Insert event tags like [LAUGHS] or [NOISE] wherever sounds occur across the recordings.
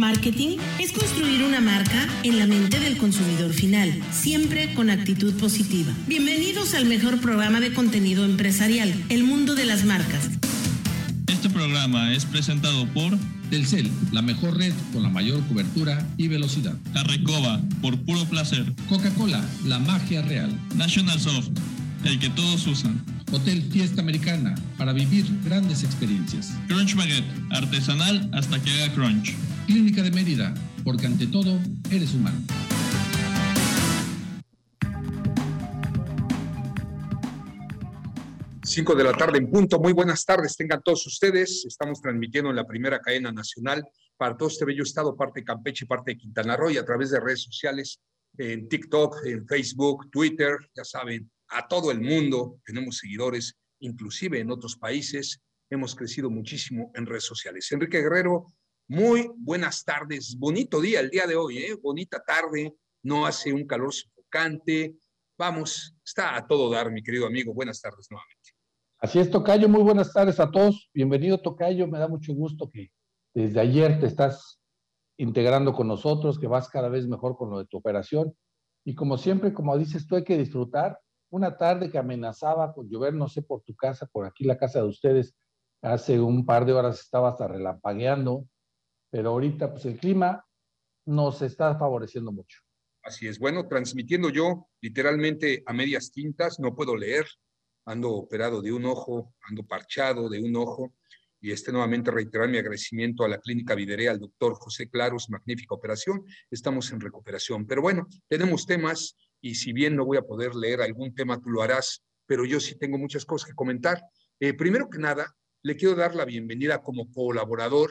Marketing es construir una marca en la mente del consumidor final, siempre con actitud positiva. Bienvenidos al mejor programa de contenido empresarial, El Mundo de las Marcas. Este programa es presentado por Telcel, la mejor red con la mayor cobertura y velocidad. Carrecoba, por puro placer. Coca-Cola, la magia real. National Soft, el que todos usan. Hotel Fiesta Americana, para vivir grandes experiencias. Crunch Baguette, artesanal hasta que haga crunch. Clínica de Mérida, porque ante todo eres humano. Cinco de la tarde en punto. Muy buenas tardes, tengan todos ustedes. Estamos transmitiendo en la primera cadena nacional para todo este bello estado, parte de Campeche y parte de Quintana Roo, y a través de redes sociales, en TikTok, en Facebook, Twitter, ya saben, a todo el mundo. Tenemos seguidores, inclusive en otros países. Hemos crecido muchísimo en redes sociales. Enrique Guerrero, muy buenas tardes. Bonito día el día de hoy, ¿eh? Bonita tarde. No hace un calor sofocante. Vamos, está a todo dar, mi querido amigo. Buenas tardes nuevamente. Así es, Tocayo. Muy buenas tardes a todos. Bienvenido, Tocayo. Me da mucho gusto que desde ayer te estás integrando con nosotros, que vas cada vez mejor con lo de tu operación. Y como siempre, como dices tú, hay que disfrutar una tarde que amenazaba con llover, no sé, por tu casa, por aquí la casa de ustedes, hace un par de horas estaba hasta relampagueando, pero ahorita pues el clima nos está favoreciendo mucho. Así es, bueno, transmitiendo yo literalmente a medias tintas, no puedo leer, ando operado de un ojo, ando parchado de un ojo, y este nuevamente reiterar mi agradecimiento a la Clínica Viderea, al doctor José Claros, magnífica operación, estamos en recuperación. Pero bueno, tenemos temas y si bien no voy a poder leer algún tema, tú lo harás, pero yo sí tengo muchas cosas que comentar. Eh, primero que nada, le quiero dar la bienvenida como colaborador.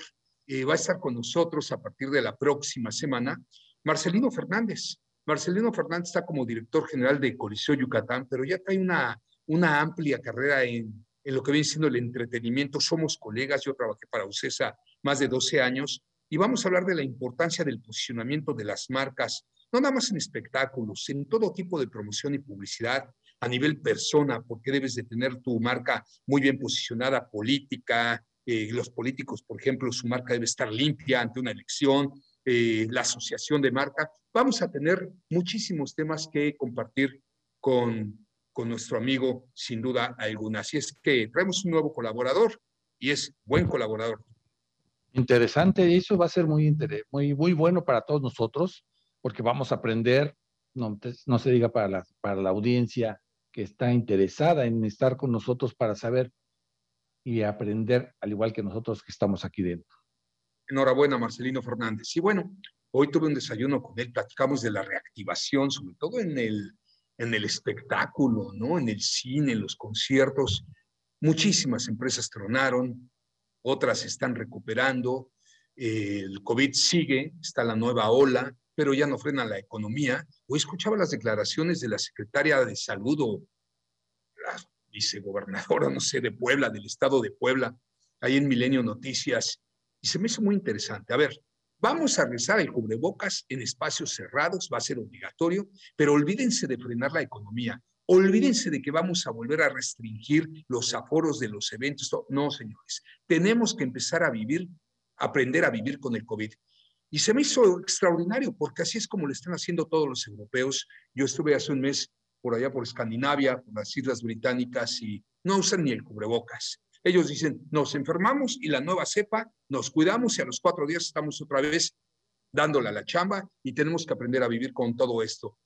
Eh, va a estar con nosotros a partir de la próxima semana Marcelino Fernández. Marcelino Fernández está como director general de Coliseo Yucatán, pero ya trae una, una amplia carrera en, en lo que viene siendo el entretenimiento. Somos colegas, yo trabajé para UCESA más de 12 años y vamos a hablar de la importancia del posicionamiento de las marcas no nada más en espectáculos, en todo tipo de promoción y publicidad a nivel persona, porque debes de tener tu marca muy bien posicionada, política, eh, los políticos, por ejemplo, su marca debe estar limpia ante una elección, eh, la asociación de marca. Vamos a tener muchísimos temas que compartir con, con nuestro amigo, sin duda alguna. Así es que traemos un nuevo colaborador y es buen colaborador. Interesante, eso va a ser muy, muy, muy bueno para todos nosotros porque vamos a aprender, no, no se diga para la, para la audiencia que está interesada en estar con nosotros para saber y aprender, al igual que nosotros que estamos aquí dentro. Enhorabuena, Marcelino Fernández. Y bueno, hoy tuve un desayuno con él, platicamos de la reactivación, sobre todo en el, en el espectáculo, ¿no? En el cine, en los conciertos. Muchísimas empresas tronaron, otras están recuperando, el COVID sigue, está la nueva ola, pero ya no frena la economía. Hoy escuchaba las declaraciones de la secretaria de Salud o la vicegobernadora, [LAUGHS] no sé, de Puebla, del estado de Puebla, ahí en Milenio Noticias, y se me hizo muy interesante. A ver, vamos a rezar el cubrebocas en espacios cerrados, va a ser obligatorio, pero olvídense de frenar la economía. Olvídense de que vamos a volver a restringir los aforos de los eventos. No, señores, tenemos que empezar a vivir, aprender a vivir con el COVID. Y se me hizo extraordinario porque así es como lo están haciendo todos los europeos. Yo estuve hace un mes por allá por Escandinavia, por las Islas Británicas y no usan ni el cubrebocas. Ellos dicen, nos enfermamos y la nueva cepa, nos cuidamos y a los cuatro días estamos otra vez dándole a la chamba y tenemos que aprender a vivir con todo esto.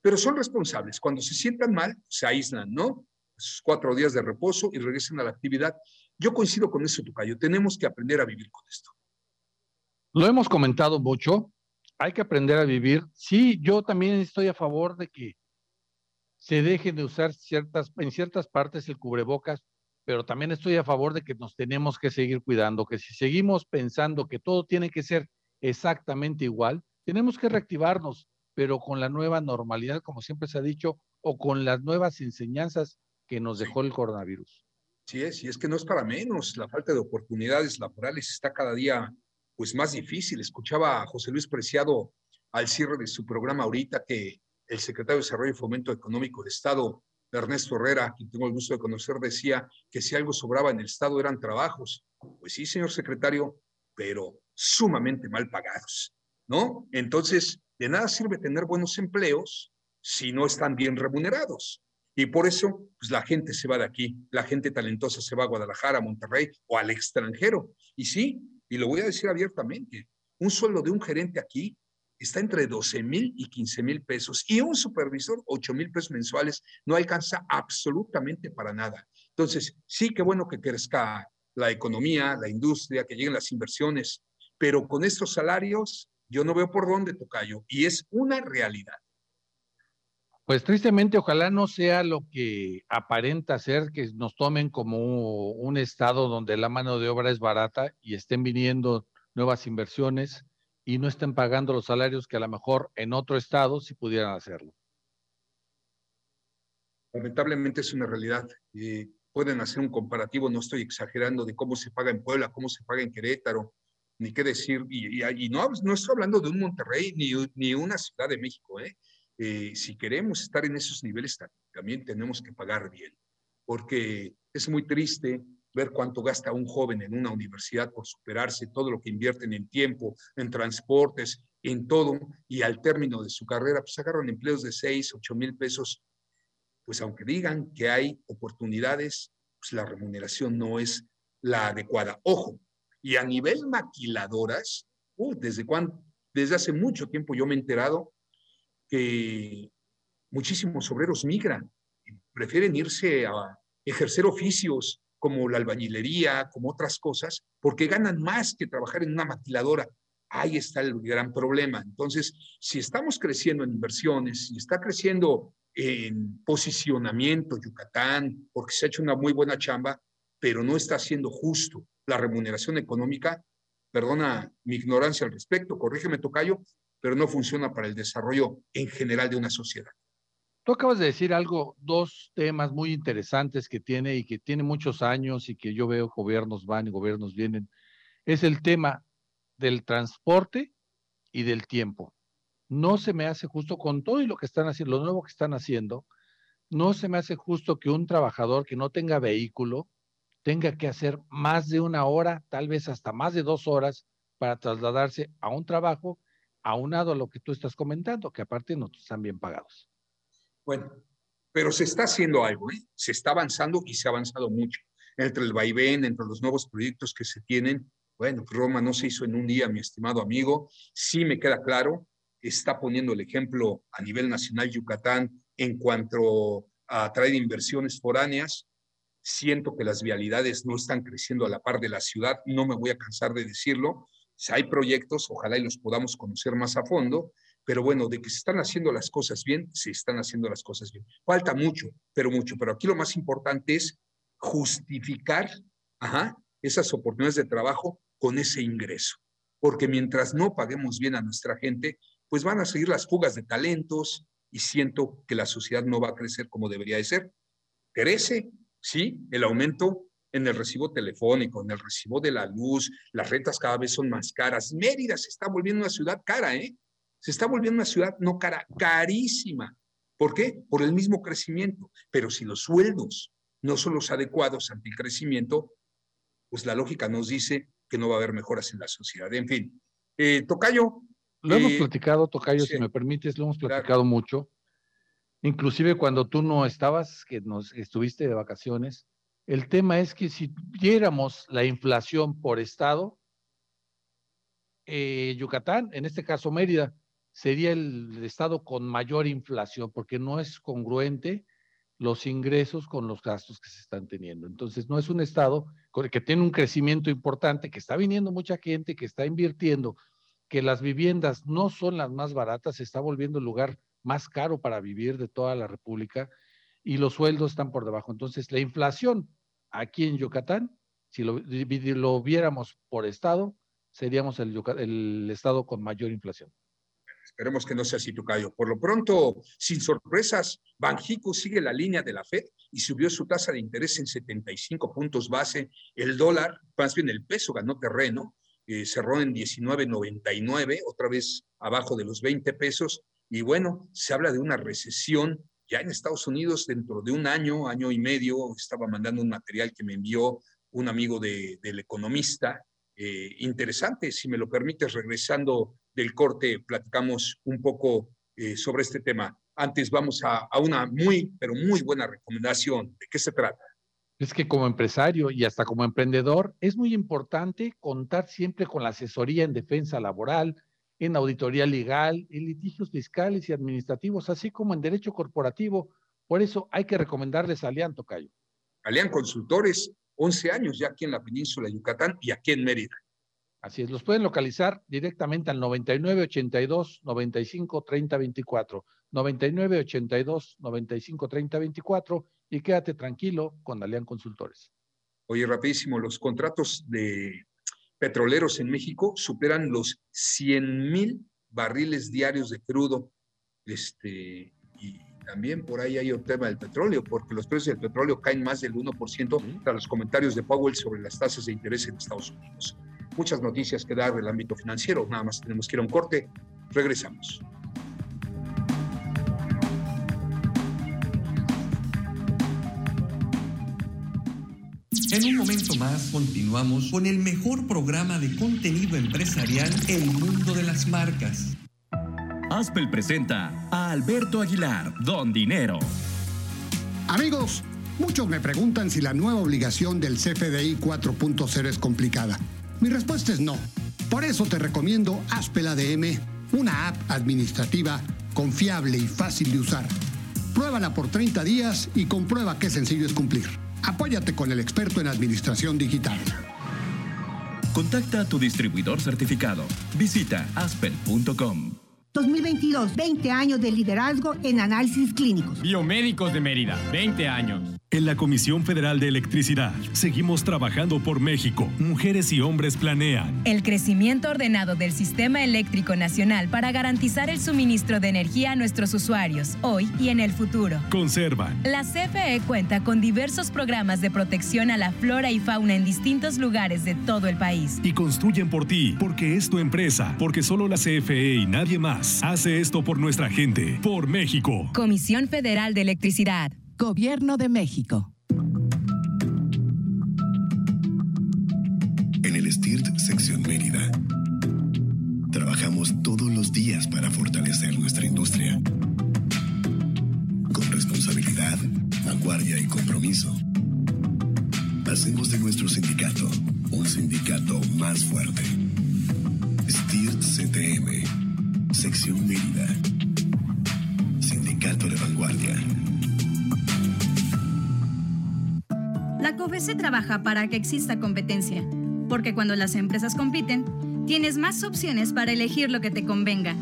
Pero son responsables. Cuando se sientan mal, se aíslan, ¿no? Esos cuatro días de reposo y regresan a la actividad. Yo coincido con eso, Tucayo. Tenemos que aprender a vivir con esto. Lo hemos comentado mucho, hay que aprender a vivir. Sí, yo también estoy a favor de que se deje de usar ciertas, en ciertas partes el cubrebocas, pero también estoy a favor de que nos tenemos que seguir cuidando, que si seguimos pensando que todo tiene que ser exactamente igual, tenemos que reactivarnos, pero con la nueva normalidad, como siempre se ha dicho, o con las nuevas enseñanzas que nos dejó el coronavirus. Sí, es, y es que no es para menos, la falta de oportunidades laborales está cada día pues más difícil. Escuchaba a José Luis Preciado al cierre de su programa ahorita que el secretario de Desarrollo y Fomento Económico del Estado, Ernesto Herrera, quien tengo el gusto de conocer, decía que si algo sobraba en el Estado eran trabajos. Pues sí, señor secretario, pero sumamente mal pagados, ¿no? Entonces, de nada sirve tener buenos empleos si no están bien remunerados. Y por eso, pues la gente se va de aquí, la gente talentosa se va a Guadalajara, a Monterrey o al extranjero. Y sí, y lo voy a decir abiertamente, un sueldo de un gerente aquí está entre 12 mil y 15 mil pesos y un supervisor 8 mil pesos mensuales no alcanza absolutamente para nada. Entonces, sí, qué bueno que crezca la economía, la industria, que lleguen las inversiones, pero con estos salarios yo no veo por dónde, Tocayo, y es una realidad. Pues tristemente, ojalá no sea lo que aparenta ser, que nos tomen como un estado donde la mano de obra es barata y estén viniendo nuevas inversiones y no estén pagando los salarios que a lo mejor en otro estado sí pudieran hacerlo. Lamentablemente es una realidad. pueden hacer un comparativo, no estoy exagerando, de cómo se paga en Puebla, cómo se paga en Querétaro, ni qué decir. Y, no, no estoy hablando de un Monterrey ni, ni una Ciudad de México, ¿eh? Eh, si queremos estar en esos niveles, también tenemos que pagar bien, porque es muy triste ver cuánto gasta un joven en una universidad por superarse, todo lo que invierten en tiempo, en transportes, en todo, y al término de su carrera, pues agarran empleos de 6, 8 mil pesos. Pues aunque digan que hay oportunidades, pues la remuneración no es la adecuada. Ojo, y a nivel maquiladoras, desde, cuando, desde hace mucho tiempo yo me he enterado que muchísimos obreros migran prefieren irse a ejercer oficios como la albañilería, como otras cosas, porque ganan más que trabajar en una maquiladora. Ahí está el gran problema. Entonces, si estamos creciendo en inversiones, si está creciendo en posicionamiento Yucatán, porque se ha hecho una muy buena chamba, pero no está siendo justo la remuneración económica, perdona mi ignorancia al respecto, corrígeme Tocayo, pero no funciona para el desarrollo en general de una sociedad. Acabas de decir algo, dos temas muy interesantes que tiene y que tiene muchos años y que yo veo gobiernos van y gobiernos vienen. Es el tema del transporte y del tiempo. No se me hace justo con todo y lo que están haciendo, lo nuevo que están haciendo, no se me hace justo que un trabajador que no tenga vehículo tenga que hacer más de una hora, tal vez hasta más de dos horas para trasladarse a un trabajo aunado a lo que tú estás comentando, que aparte no están bien pagados. Bueno, pero se está haciendo algo, ¿eh? se está avanzando y se ha avanzado mucho. Entre el vaivén, entre los nuevos proyectos que se tienen, bueno, Roma no se hizo en un día, mi estimado amigo, sí me queda claro, está poniendo el ejemplo a nivel nacional Yucatán en cuanto a traer inversiones foráneas. Siento que las vialidades no están creciendo a la par de la ciudad, no me voy a cansar de decirlo, si hay proyectos, ojalá y los podamos conocer más a fondo, pero bueno, de que se están haciendo las cosas bien, se están haciendo las cosas bien. Falta mucho, pero mucho, pero aquí lo más importante es justificar esas oportunidades de trabajo con ese ingreso, porque mientras no paguemos bien a nuestra gente, pues van a seguir las fugas de talentos y siento que la sociedad no va a crecer como debería de ser. Crece, sí, el aumento en el recibo telefónico, en el recibo de la luz, las rentas cada vez son más caras. Mérida se está volviendo una ciudad cara, ¿eh? Se está volviendo una ciudad no cara, carísima. ¿Por qué? Por el mismo crecimiento. Pero si los sueldos no son los adecuados ante el crecimiento, pues la lógica nos dice que no va a haber mejoras en la sociedad. En fin, eh, Tocayo. Lo hemos eh, platicado, Tocayo, si me permites, lo hemos platicado mucho. Inclusive cuando tú no estabas, que nos estuviste de vacaciones, el tema es que si viéramos la inflación por estado, eh, Yucatán, en este caso Mérida, sería el estado con mayor inflación porque no es congruente los ingresos con los gastos que se están teniendo. Entonces, no es un estado que tiene un crecimiento importante, que está viniendo mucha gente, que está invirtiendo, que las viviendas no son las más baratas, se está volviendo el lugar más caro para vivir de toda la República y los sueldos están por debajo. Entonces, la inflación aquí en Yucatán, si lo, viéramos por estado, seríamos el, estado con mayor inflación. Esperemos que no sea así, Tucayo. Por lo pronto, sin sorpresas, Banjico sigue la línea de la Fed y subió su tasa de interés en 75 puntos base. El dólar, más bien el peso, ganó terreno, eh, cerró en 19.99, otra vez abajo de los 20 pesos. Y bueno, se habla de una recesión ya en Estados Unidos, dentro de un año, año y medio, estaba mandando un material que me envió un amigo del economista, eh, interesante. Si me lo permites, regresando del corte, platicamos un poco eh, sobre este tema. Antes vamos a, a una muy, pero muy buena recomendación. ¿De qué se trata? Es que como empresario y hasta como emprendedor es muy importante contar siempre con la asesoría en defensa laboral, en auditoría legal, en litigios fiscales y administrativos, así como en derecho corporativo. Por eso hay que recomendarles a Alian Tocayo. Alian Consultores, 11 años ya aquí en la península de Yucatán y aquí en Mérida. Así es, los pueden localizar directamente al 9982 95 30 24, 9982 95 30 24 y quédate tranquilo con Alian Consultores. Oye, rapidísimo, los contratos de petroleros en México superan los 100 mil barriles diarios de crudo. Este, y también por ahí hay un tema del petróleo, porque los precios del petróleo caen más del 1% tras los comentarios de Powell sobre las tasas de interés en Estados Unidos. Muchas noticias que dar del ámbito financiero, nada más tenemos que ir a un corte. Regresamos. En un momento más continuamos con el mejor programa de contenido empresarial El Mundo de las Marcas. Aspel presenta a Alberto Aguilar, Don Dinero. Amigos, muchos me preguntan si la nueva obligación del CFDI 4.0 es complicada. Mi respuesta es no. Por eso te recomiendo Aspel ADM, una app administrativa confiable y fácil de usar. Pruébala por 30 días y comprueba qué sencillo es cumplir. Apóyate con el experto en administración digital. Contacta a tu distribuidor certificado. Visita aspel.com. 2022, 20 años de liderazgo en análisis clínicos. Biomédicos de Mérida, 20 años. En la Comisión Federal de Electricidad seguimos trabajando por México. Mujeres y hombres planean. El crecimiento ordenado del sistema eléctrico nacional para garantizar el suministro de energía a nuestros usuarios, hoy y en el futuro. Conservan. La CFE cuenta con diversos programas de protección a la flora y fauna en distintos lugares de todo el país. Y construyen por ti, porque es tu empresa, porque solo la CFE y nadie más hace esto por nuestra gente, por México. Comisión Federal de Electricidad. Gobierno de México. En el STIRT Sección Mérida, trabajamos todos los días para fortalecer nuestra industria. Con responsabilidad, vanguardia y compromiso. Hacemos de nuestro sindicato un sindicato más fuerte. STIRT CTM, Sección Mérida. Sindicato de vanguardia. La COFESE trabaja para que exista competencia, porque cuando las empresas compiten, tienes más opciones para elegir lo que te convenga.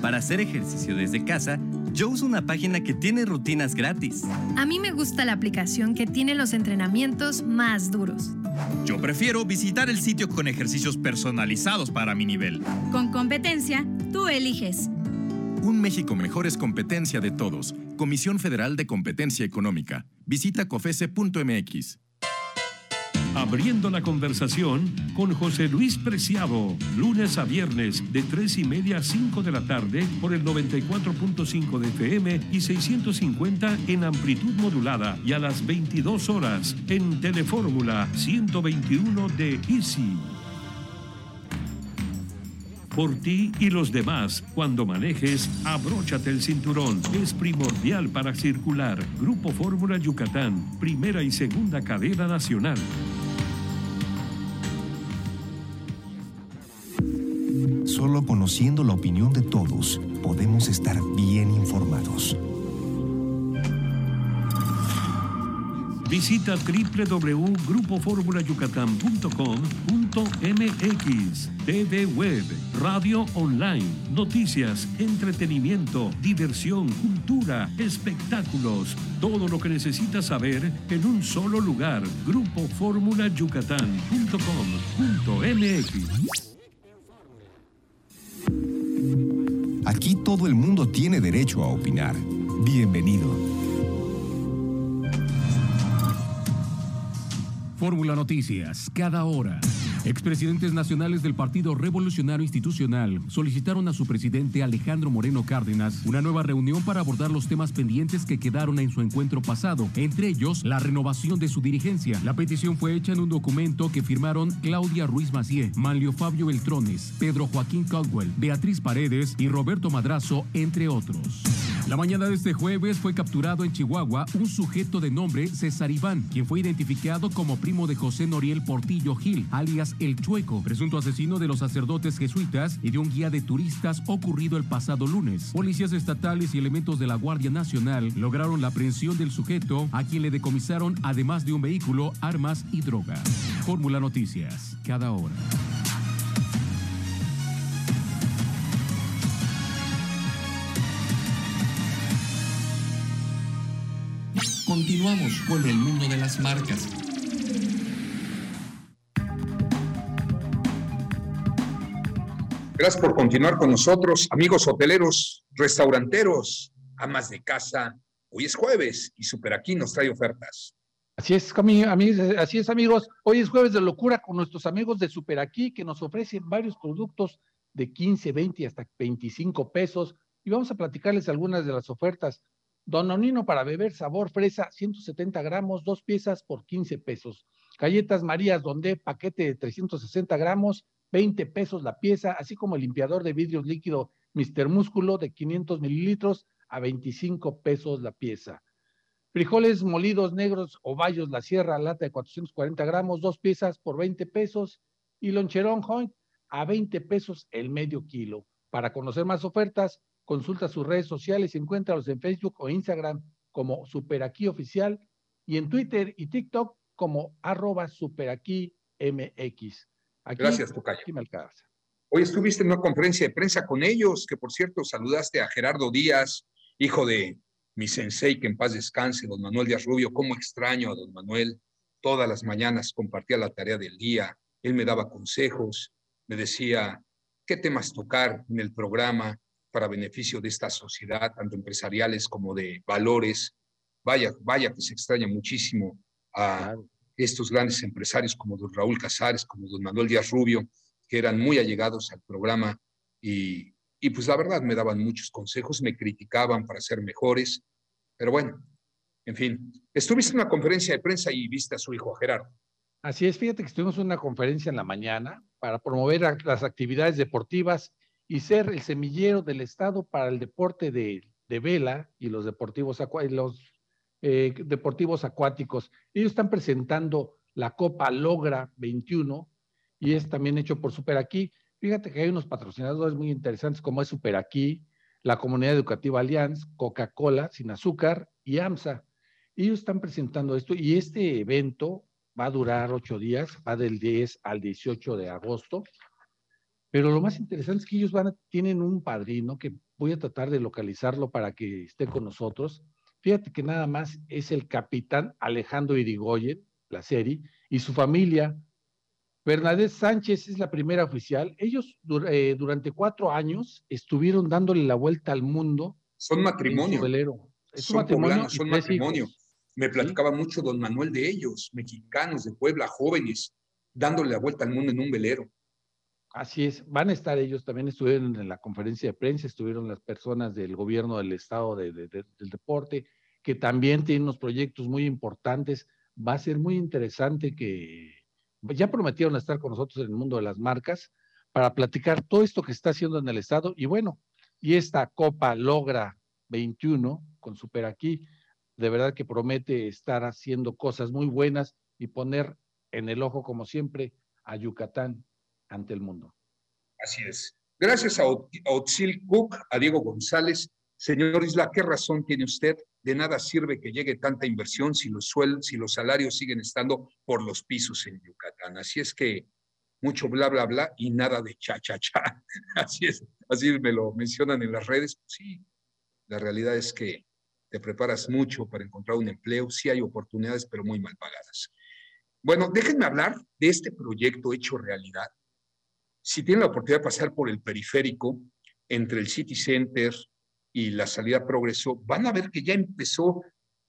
Para hacer ejercicio desde casa, yo uso una página que tiene rutinas gratis. A mí me gusta la aplicación que tiene los entrenamientos más duros. Yo prefiero visitar el sitio con ejercicios personalizados para mi nivel. Con competencia, tú eliges. Un México mejor es competencia de todos. Comisión Federal de Competencia Económica. Visita cofese.mx. Abriendo la conversación con José Luis Preciado, lunes a viernes de 3 y media a 5 de la tarde por el 94.5 de FM y 650 en amplitud modulada y a las 22 horas en Telefórmula 121 de Easy. Por ti y los demás, cuando manejes, abróchate el cinturón. Es primordial para circular. Grupo Fórmula Yucatán, primera y segunda cadena nacional. Solo conociendo la opinión de todos podemos estar bien informados. Visita www.grupoformulayucatán.com.mx, TV Web, radio online, noticias, entretenimiento, diversión, cultura, espectáculos, todo lo que necesitas saber en un solo lugar. Grupoformulayucatán.com.mx. Aquí todo el mundo tiene derecho a opinar. Bienvenido. Fórmula Noticias, cada hora. Expresidentes nacionales del Partido Revolucionario Institucional solicitaron a su presidente Alejandro Moreno Cárdenas una nueva reunión para abordar los temas pendientes que quedaron en su encuentro pasado, entre ellos la renovación de su dirigencia. La petición fue hecha en un documento que firmaron Claudia Ruiz Macié, Manlio Fabio Beltrones, Pedro Joaquín Caldwell, Beatriz Paredes y Roberto Madrazo, entre otros. La mañana de este jueves fue capturado en Chihuahua un sujeto de nombre César Iván, quien fue identificado como primo de José Noriel Portillo Gil, alias El Chueco, presunto asesino de los sacerdotes jesuitas y de un guía de turistas ocurrido el pasado lunes. Policías estatales y elementos de la Guardia Nacional lograron la aprehensión del sujeto, a quien le decomisaron, además de un vehículo, armas y drogas. Fórmula Noticias, cada hora. Continuamos con el mundo de las marcas. Gracias por continuar con nosotros, amigos hoteleros, restauranteros, amas de casa. Hoy es jueves y Super Aquí nos trae ofertas. Así es, así es, amigos. Hoy es jueves de locura con nuestros amigos de Super Aquí que nos ofrecen varios productos de 15, 20 hasta 25 pesos. Y vamos a platicarles algunas de las ofertas. Don Nonino para beber sabor fresa, 170 gramos, dos piezas por 15 pesos. Galletas Marías Donde, paquete de 360 gramos, 20 pesos la pieza, así como el limpiador de vidrios líquido Mr. Músculo de 500 mililitros a 25 pesos la pieza. Frijoles molidos negros o bayos la sierra, lata de 440 gramos, dos piezas por 20 pesos. Y loncherón joint a 20 pesos el medio kilo. Para conocer más ofertas, consulta sus redes sociales y encuéntralos en Facebook o Instagram como Superaquí Oficial y en Twitter y TikTok como arroba Superaquí Gracias, Tocayo. Hoy estuviste en una conferencia de prensa con ellos, que por cierto saludaste a Gerardo Díaz, hijo de mi sensei, que en paz descanse, don Manuel Díaz Rubio. Cómo extraño a don Manuel. Todas las mañanas compartía la tarea del día. Él me daba consejos, me decía qué temas tocar en el programa para beneficio de esta sociedad, tanto empresariales como de valores. Vaya, vaya que se extraña muchísimo a, estos grandes empresarios como don Raúl Casares, como don Manuel Díaz Rubio, que eran muy allegados al programa y, y pues la verdad me daban muchos consejos, me criticaban para ser mejores, pero bueno, en fin, estuviste en una conferencia de prensa y viste a su hijo Gerardo. Así es, fíjate que estuvimos en una conferencia en la mañana para promover las actividades deportivas y ser el semillero del Estado para el deporte de, de vela y los deportivos los eh, deportivos acuáticos. Ellos están presentando la Copa Logra 21 y es también hecho por Super Aquí. Fíjate que hay unos patrocinadores muy interesantes como es Super Aquí, la Comunidad Educativa Allianz, Coca-Cola sin azúcar y AMSA. Ellos están presentando esto y este evento va a durar ocho días, va del 10 al 18 de agosto. Pero lo más interesante es que ellos van tienen un padrino que voy a tratar de localizarlo para que esté con nosotros. Fíjate que nada más es el capitán Alejandro Irigoyen, la serie, y su familia. Bernadette Sánchez es la primera oficial. Ellos eh, durante cuatro años estuvieron dándole la vuelta al mundo. Son matrimonio. Es son matrimonio. son matrimonio. Me platicaba mucho don Manuel de ellos, mexicanos de Puebla, jóvenes, dándole la vuelta al mundo en un velero. Así es, van a estar ellos, también estuvieron en la conferencia de prensa, estuvieron las personas del gobierno del estado del deporte, que también tienen unos proyectos muy importantes. Va a ser muy interesante que ya prometieron estar con nosotros en el mundo de las marcas para platicar todo esto que está haciendo en el estado. Y bueno, y esta Copa Logra 21 con Super Aquí, de verdad que promete estar haciendo cosas muy buenas y poner en el ojo, como siempre, a Yucatán ante el mundo. Así es. Gracias a Otsil Cook, a Diego González. Señor Isla, ¿qué razón tiene usted? De nada sirve que llegue tanta inversión si los sueldos, si los salarios siguen estando por los pisos en Yucatán. Así es que mucho bla, bla, bla y nada de cha, cha, cha. [LAUGHS] Así es, así me lo mencionan en las redes. Pues sí, la realidad es que te preparas mucho para encontrar un empleo. Sí hay oportunidades, pero muy mal pagadas. Bueno, déjenme hablar de este proyecto hecho realidad si tienen la oportunidad de pasar por el periférico, entre el City Center y la salida Progreso, van a ver que ya empezó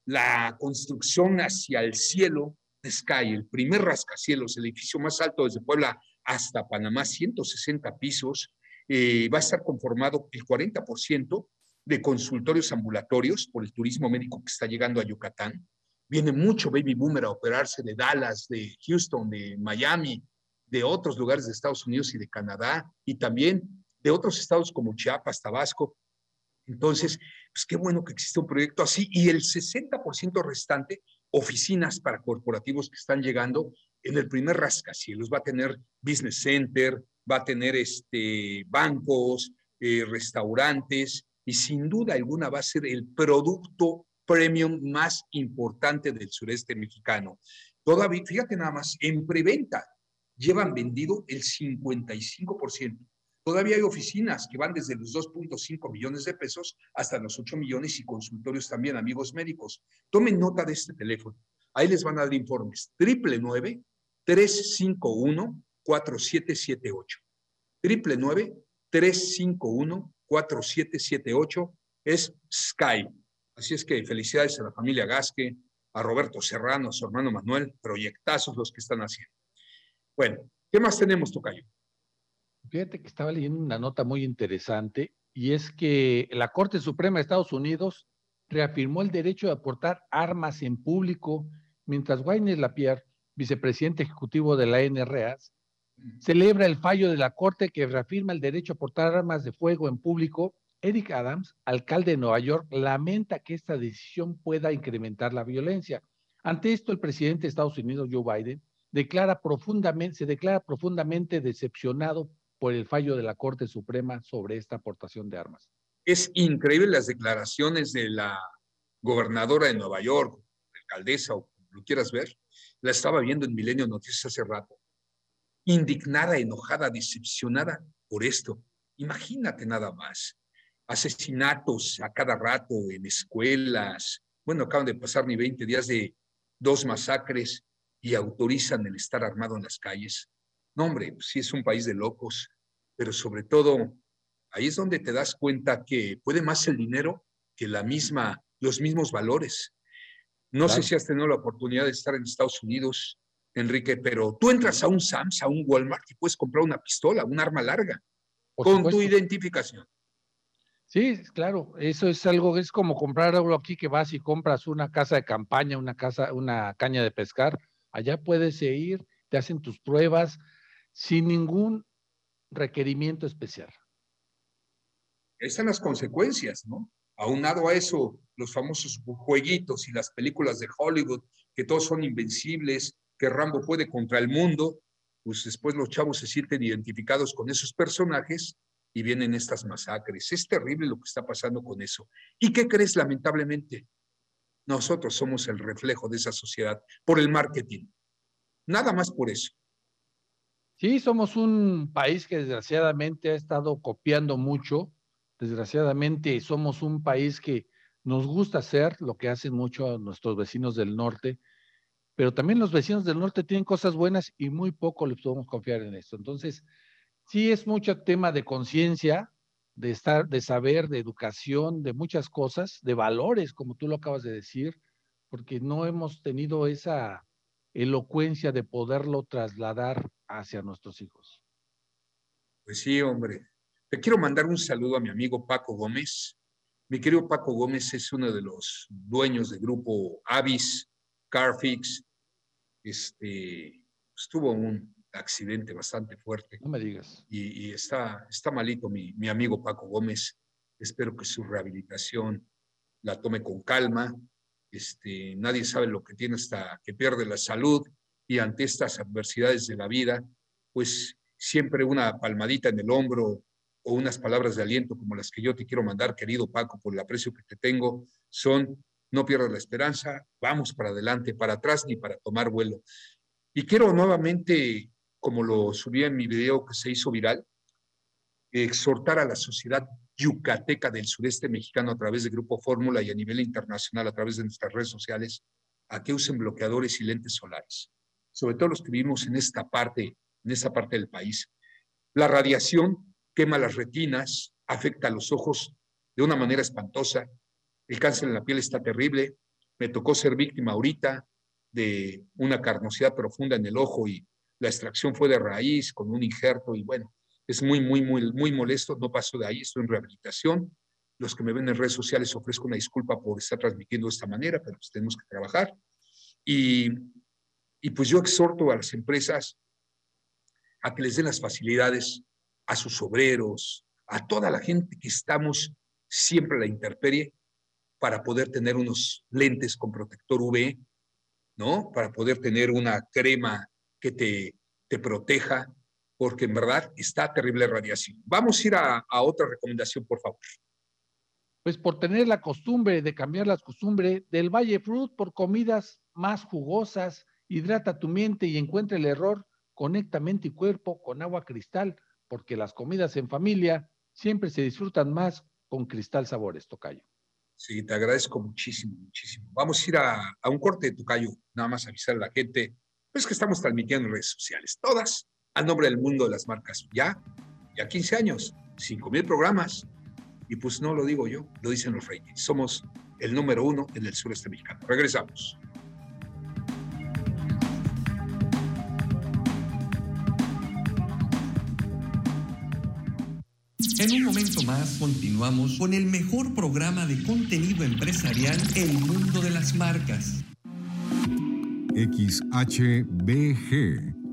la construcción hacia el cielo Sky, el primer rascacielos, el edificio más alto desde Puebla hasta Panamá, 160 pisos, eh, va a estar conformado el 40% de consultorios ambulatorios por el turismo médico que está llegando a Yucatán. Viene mucho baby boomer a operarse de Dallas, de Houston, de Miami, de otros lugares de Estados Unidos y de Canadá, y también de otros estados como Chiapas, Tabasco. Entonces, pues qué bueno que existe un proyecto así y el 60% restante, oficinas para corporativos que están llegando en el primer rascacielos. Va a tener business center, va a tener este, bancos, eh, restaurantes y sin duda alguna va a ser el producto premium más importante del sureste mexicano. Todavía, fíjate nada más, en preventa llevan vendido el 55%. Todavía hay oficinas que van desde los 2.5 millones de pesos hasta los 8 millones y consultorios también, amigos médicos. Tomen nota de este teléfono. Ahí les van a dar informes. Triple 351 4778. Triple 351 4778 es Sky. Así es que felicidades a la familia Gasque, a Roberto Serrano, a su hermano Manuel, proyectazos los que están haciendo. Bueno, ¿qué más tenemos, Tocayo? Fíjate que estaba leyendo una nota muy interesante y es que la Corte Suprema de Estados Unidos reafirmó el derecho de aportar armas en público, mientras Wayne Lapierre, vicepresidente ejecutivo de la NRA, celebra el fallo de la Corte que reafirma el derecho a portar armas de fuego en público. Eric Adams, alcalde de Nueva York, lamenta que esta decisión pueda incrementar la violencia. Ante esto, el presidente de Estados Unidos, Joe Biden, declara profundamente, se declara profundamente decepcionado por el fallo de la Corte Suprema sobre esta aportación de armas. Es increíble las declaraciones de la gobernadora de Nueva York, alcaldesa o como lo quieras ver. La estaba viendo en Milenio Noticias hace rato. Indignada, enojada, decepcionada por esto. Imagínate nada más. Asesinatos a cada rato en escuelas. Bueno, acaban de pasar ni 20 días de dos masacres y autorizan el estar armado en las calles. No, hombre, pues sí es un país de locos pero sobre todo ahí es donde te das cuenta que puede más el dinero que la misma, los mismos valores. No sé si has tenido la oportunidad de estar en Estados Unidos, Enrique, pero tú entras a un Sams, a un Walmart y puedes comprar una pistola, un arma larga, con tu identificación. Sí, claro, eso es algo, es como comprar algo aquí que vas y compras una casa de campaña, una casa, una caña de pescar. Allá puedes ir, te hacen tus pruebas sin ningún requerimiento especial. Están las consecuencias, ¿no? Aunado a eso, los famosos jueguitos y las películas de Hollywood, que todos son invencibles, que Rambo puede contra el mundo, pues después los chavos se sienten identificados con esos personajes y vienen estas masacres. Es terrible lo que está pasando con eso. ¿Y qué crees lamentablemente? Nosotros somos el reflejo de esa sociedad por el marketing. Nada más por eso. Sí, somos un país que desgraciadamente ha estado copiando mucho. Desgraciadamente somos un país que nos gusta hacer lo que hacen mucho nuestros vecinos del norte, pero también los vecinos del norte tienen cosas buenas y muy poco les podemos confiar en esto. Entonces, sí es mucho tema de conciencia, de estar, de saber, de educación, de muchas cosas, de valores, como tú lo acabas de decir, porque no hemos tenido esa elocuencia de poderlo trasladar hacia nuestros hijos. Pues sí, hombre. Te quiero mandar un saludo a mi amigo Paco Gómez. Mi querido Paco Gómez es uno de los dueños del grupo Avis, Carfix. Este, estuvo un accidente bastante fuerte. No me digas. Y, está, está malito mi, mi amigo Paco Gómez. Espero que su rehabilitación la tome con calma este, nadie sabe lo que tiene hasta que pierde la salud y ante estas adversidades de la vida, pues siempre una palmadita en el hombro o unas palabras de aliento como las que yo te quiero mandar, querido Paco, por el aprecio que te tengo, son no pierdas la esperanza, vamos para adelante, para atrás ni para tomar vuelo. Y quiero nuevamente, como lo subí en mi video que se hizo viral, exhortar a la sociedad yucateca del sureste mexicano a través de Grupo Fórmula y a nivel internacional a través de nuestras redes sociales a que usen bloqueadores y lentes solares, sobre todo los que vivimos en esta parte, en esta parte del país. La radiación quema las retinas, afecta a los ojos de una manera espantosa. El cáncer en la piel está terrible. Me tocó ser víctima ahorita de una carnosidad profunda en el ojo y la extracción fue de raíz con un injerto y bueno, es muy, muy, muy, muy molesto. No paso de ahí, estoy en rehabilitación. Los que me ven en redes sociales ofrezco una disculpa por estar transmitiendo de esta manera, pero pues tenemos que trabajar. Y, y pues yo exhorto a las empresas a que les den las facilidades a sus obreros, a toda la gente que estamos siempre a la intemperie para poder tener unos lentes con protector UV, ¿no? Para poder tener una crema que te, te proteja, porque en verdad está terrible radiación. Vamos a ir a, a otra recomendación, por favor. Pues por tener la costumbre de cambiar la costumbre del Valle Fruit por comidas más jugosas, hidrata tu mente y encuentra el error, conecta mente y cuerpo con agua cristal, porque las comidas en familia siempre se disfrutan más con Cristal Sabores, Tocayo. Sí, te agradezco muchísimo, muchísimo. Vamos a ir a, a un corte de Tocayo, nada más avisar a la gente, pues que estamos transmitiendo en redes sociales, todas, al nombre del mundo de las marcas. Ya, ya 15 años, 5 mil programas, y pues no lo digo yo, lo dicen los ratings. Somos el número uno en el sureste mexicano. Regresamos. En un momento más continuamos con el mejor programa de contenido empresarial El Mundo de las Marcas. XHBG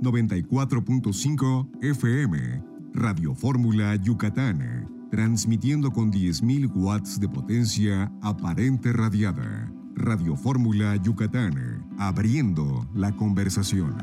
94.5 FM Radio Fórmula Yucatán, transmitiendo con 10.000 watts de potencia aparente radiada. Radio Fórmula Yucatán, abriendo la conversación.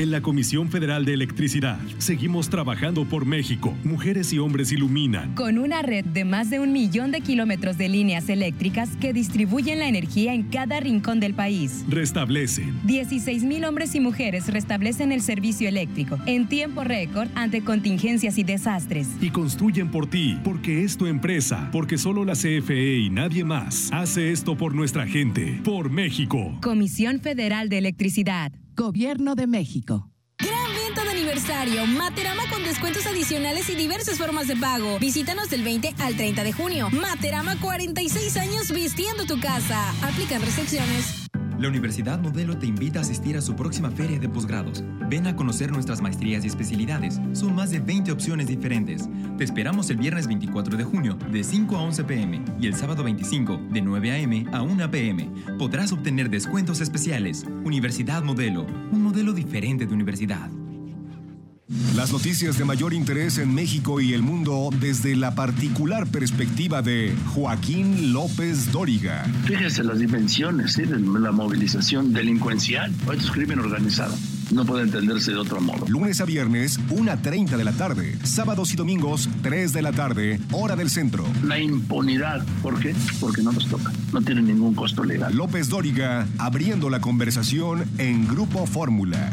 En la Comisión Federal de Electricidad seguimos trabajando por México. Mujeres y hombres iluminan. Con una red de más de un millón de kilómetros de líneas eléctricas que distribuyen la energía en cada rincón del país. Restablecen. 16 mil hombres y mujeres restablecen el servicio eléctrico en tiempo récord ante contingencias y desastres. Y construyen por ti, porque es tu empresa, porque solo la CFE y nadie más hace esto por nuestra gente, por México. Comisión Federal de Electricidad. Gobierno de México. Gran venta de aniversario. Materama con descuentos adicionales y diversas formas de pago. Visítanos del 20 al 30 de junio. Materama 46 años vistiendo tu casa. Aplican restricciones. La Universidad Modelo te invita a asistir a su próxima feria de posgrados. Ven a conocer nuestras maestrías y especialidades. Son más de 20 opciones diferentes. Te esperamos el viernes 24 de junio de 5 a 11 pm y el sábado 25 de 9 am a 1 pm. Podrás obtener descuentos especiales. Universidad Modelo, un modelo diferente de universidad. Las noticias de mayor interés en México y el mundo desde la particular perspectiva de Joaquín López Dóriga. Fíjese las dimensiones ¿sí? de la movilización delincuencial. Esto es crimen organizado. No puede entenderse de otro modo. Lunes a viernes, 1.30 de la tarde. Sábados y domingos, 3 de la tarde, hora del centro. La impunidad. ¿Por qué? Porque no nos toca. No tiene ningún costo legal. López Dóriga abriendo la conversación en Grupo Fórmula.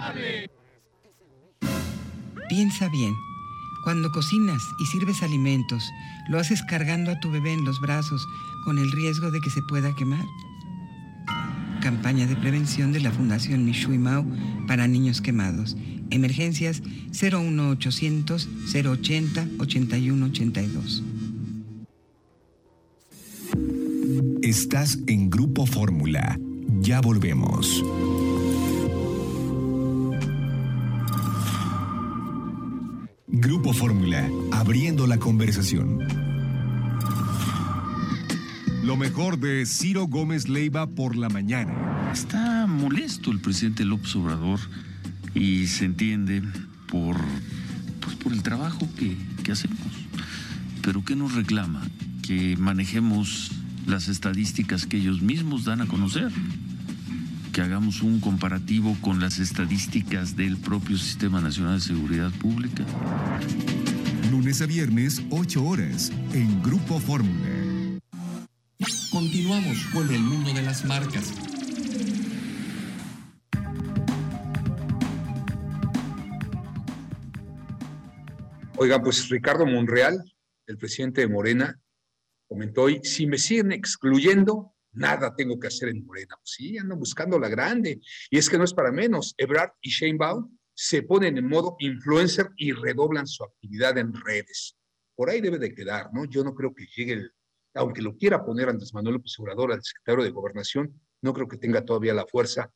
Piensa bien. Cuando cocinas y sirves alimentos, lo haces cargando a tu bebé en los brazos con el riesgo de que se pueda quemar. Campaña de prevención de la Fundación Mishui Mau para niños quemados. Emergencias 01800 080 8182. Estás en Grupo Fórmula. Ya volvemos. Grupo Fórmula, abriendo la conversación. Lo mejor de Ciro Gómez Leiva por la mañana. Está molesto el presidente López Obrador y se entiende por, pues, por el trabajo que, que hacemos. Pero ¿qué nos reclama? Que manejemos las estadísticas que ellos mismos dan a conocer que hagamos un comparativo con las estadísticas del propio Sistema Nacional de Seguridad Pública. Lunes a viernes, 8 horas, en Grupo Fórmula. con el mundo de las marcas. Oigan, pues Ricardo Monreal, el presidente de Morena, comentó hoy, si me siguen excluyendo, nada tengo que hacer en Morena. Pues sí, andan buscando la grande. Y es que no es para menos. Ebrard y Sheinbaum se ponen en modo influencer y redoblan su actividad en redes. Por ahí debe de quedar, ¿no? Yo no creo que llegue el, aunque lo quiera poner Andrés Manuel López Obrador al secretario de Gobernación, no creo que tenga todavía la fuerza.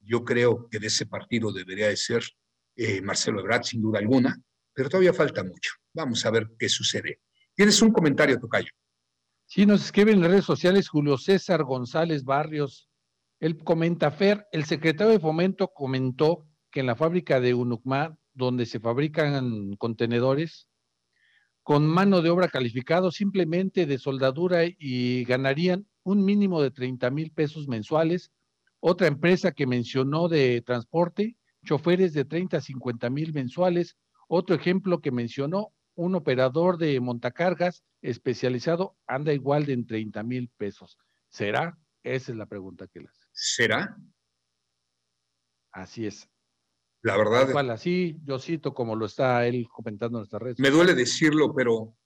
Yo creo que de ese partido debería de ser eh, Marcelo Ebrard, sin duda alguna, pero todavía falta mucho. Vamos a ver qué sucede. ¿Tienes un comentario, Tocayo? Sí, nos escribe en las redes sociales Julio César González Barrios. Él comenta, Fer, el secretario de Fomento comentó que en la fábrica de Unucma, donde se fabrican contenedores, con mano de obra calificado simplemente de soldadura y ganarían un mínimo de 30 mil pesos mensuales. Otra empresa que mencionó de transporte, choferes de 30 a 50 mil mensuales. Otro ejemplo que mencionó, un operador de montacargas especializado anda igual de en 30 mil pesos. ¿Será? Esa es la pregunta que le hace. ¿Será? Así es. La verdad. Igual así, yo cito como lo está él comentando en nuestra red. Me duele decirlo, pero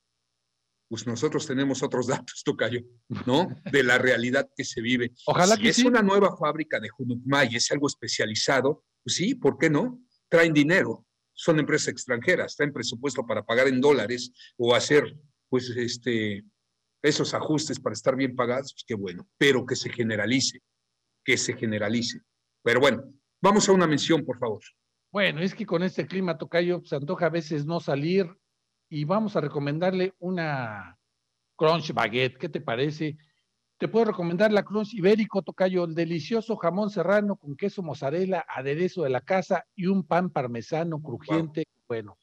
pues nosotros tenemos otros datos, Tocayo, ¿no? [LAUGHS] De la realidad que se vive. Ojalá si que es sí. una nueva fábrica de Junucma y es algo especializado, pues sí, ¿por qué no? Traen dinero, son empresas extranjeras, traen presupuesto para pagar en dólares o hacer, pues, este, esos ajustes para estar bien pagados, pues qué bueno, pero que se generalice, que se generalice. Pero bueno, vamos a una mención, por favor. Bueno, es que con este clima, Tocayo, se antoja a veces no salir y vamos a recomendarle una crunch baguette. ¿Qué te parece? Te puedo recomendar la crunch ibérico, Tocayo, el delicioso jamón serrano con queso mozzarella, aderezo de la casa y un pan parmesano crujiente. Bueno,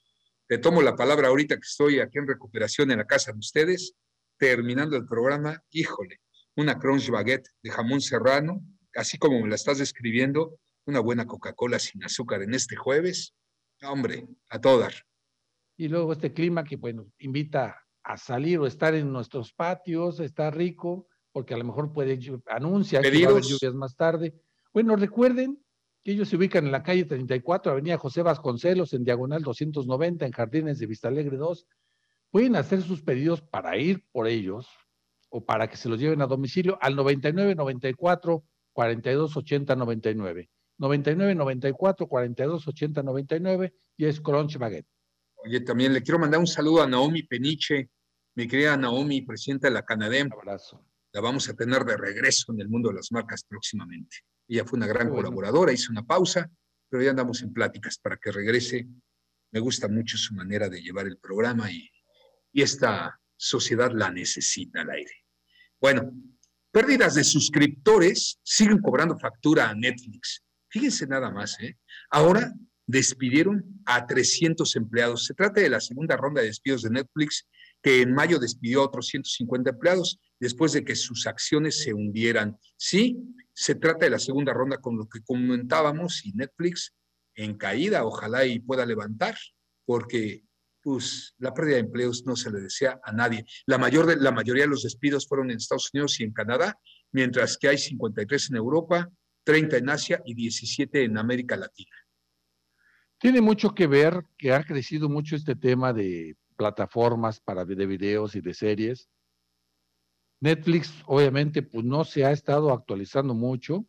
Te tomo la palabra ahorita que estoy aquí en recuperación en la casa de ustedes, terminando el programa, híjole, una crunch baguette de jamón serrano, así como me la estás describiendo, una buena Coca-Cola sin azúcar en este jueves. Hombre, a todo dar. y luego este clima que, bueno, invita a salir o estar en nuestros patios, está rico, porque a lo mejor puede, anuncia que va a haber Pedidos. lluvias más tarde. Bueno, recuerden que ellos se ubican en la calle 34, Avenida José Vasconcelos, en diagonal 290, en Jardines de Vistalegre 2. Pueden hacer sus pedidos para ir por ellos o para que se los lleven a domicilio al 99 94 42 80 99. 99 94 42 80 99 y es Crunch Baguette. Oye, también le quiero mandar un saludo a Naomi Peniche, mi querida Naomi, presidenta de la Canadem. abrazo. La vamos a tener de regreso en el mundo de las marcas próximamente. Ella fue una gran bueno. colaboradora, hizo una pausa, pero ya andamos en pláticas para que regrese. Me gusta mucho su manera de llevar el programa y, y esta sociedad la necesita al aire. Bueno, pérdidas de suscriptores siguen cobrando factura a Netflix. Fíjense nada más, ¿eh? Ahora despidieron a 300 empleados. Se trata de la segunda ronda de despidos de Netflix, que en mayo despidió a otros 150 empleados después de que sus acciones se hundieran. Sí, se trata de la segunda ronda con lo que comentábamos y Netflix en caída, ojalá y pueda levantar, porque pues la pérdida de empleos no se le desea a nadie. La, mayor la mayoría de los despidos fueron en Estados Unidos y en Canadá, mientras que hay 53 en Europa, 30 en Asia y 17 en América Latina. Tiene mucho que ver que ha crecido mucho este tema de plataformas para de videos y de series. Netflix, obviamente, pues no se ha estado actualizando mucho.